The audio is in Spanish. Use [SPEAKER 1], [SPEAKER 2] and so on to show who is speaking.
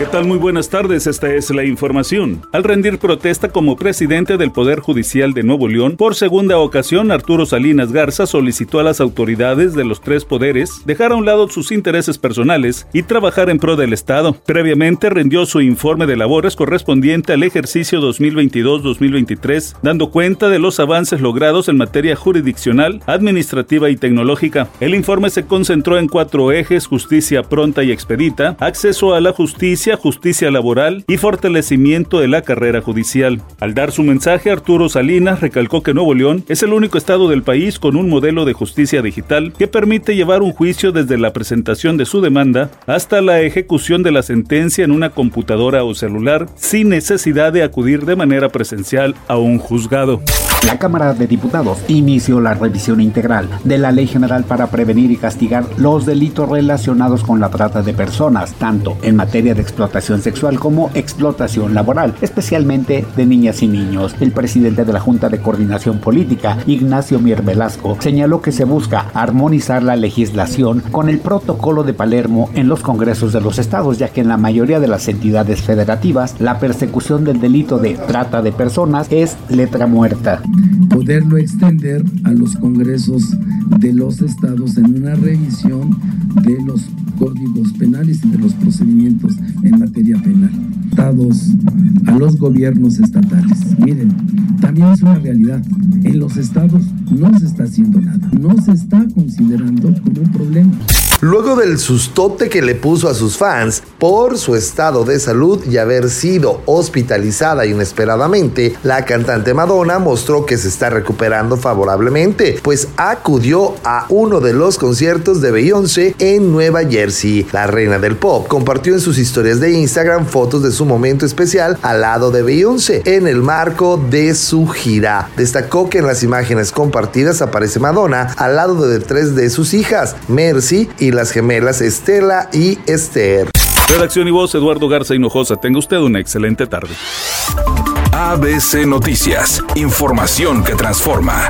[SPEAKER 1] ¿Qué tal? Muy buenas tardes, esta es la información. Al rendir protesta como presidente del Poder Judicial de Nuevo León, por segunda ocasión Arturo Salinas Garza solicitó a las autoridades de los tres poderes dejar a un lado sus intereses personales y trabajar en pro del Estado. Previamente rindió su informe de labores correspondiente al ejercicio 2022-2023, dando cuenta de los avances logrados en materia jurisdiccional, administrativa y tecnológica. El informe se concentró en cuatro ejes, justicia pronta y expedita, acceso a la justicia, justicia laboral y fortalecimiento de la carrera judicial. Al dar su mensaje, Arturo Salinas recalcó que Nuevo León es el único estado del país con un modelo de justicia digital que permite llevar un juicio desde la presentación de su demanda hasta la ejecución de la sentencia en una computadora o celular sin necesidad de acudir de manera presencial a un juzgado.
[SPEAKER 2] La Cámara de Diputados inició la revisión integral de la Ley General para prevenir y castigar los delitos relacionados con la trata de personas, tanto en materia de explotación sexual como explotación laboral, especialmente de niñas y niños. El presidente de la Junta de Coordinación Política, Ignacio Mier Velasco, señaló que se busca armonizar la legislación con el protocolo de Palermo en los congresos de los estados, ya que en la mayoría de las entidades federativas la persecución del delito de trata de personas es letra muerta
[SPEAKER 3] poderlo extender a los congresos de los estados en una revisión de los códigos penales y de los procedimientos en materia penal, dados a los gobiernos estatales. Miren, también es una realidad. En los estados no se está haciendo nada, no se está considerando como un problema.
[SPEAKER 4] Luego del sustote que le puso a sus fans por su estado de salud y haber sido hospitalizada inesperadamente, la cantante Madonna mostró que se está recuperando favorablemente, pues acudió a uno de los conciertos de Beyoncé en Nueva Jersey. La reina del pop compartió en sus historias de Instagram fotos de su momento especial al lado de Beyoncé en el marco de su gira. Destacó que en las imágenes compartidas aparece Madonna al lado de tres de sus hijas, Mercy y las gemelas Estela y Esther.
[SPEAKER 1] Redacción y voz Eduardo Garza Hinojosa. Tenga usted una excelente tarde.
[SPEAKER 5] ABC Noticias. Información que transforma.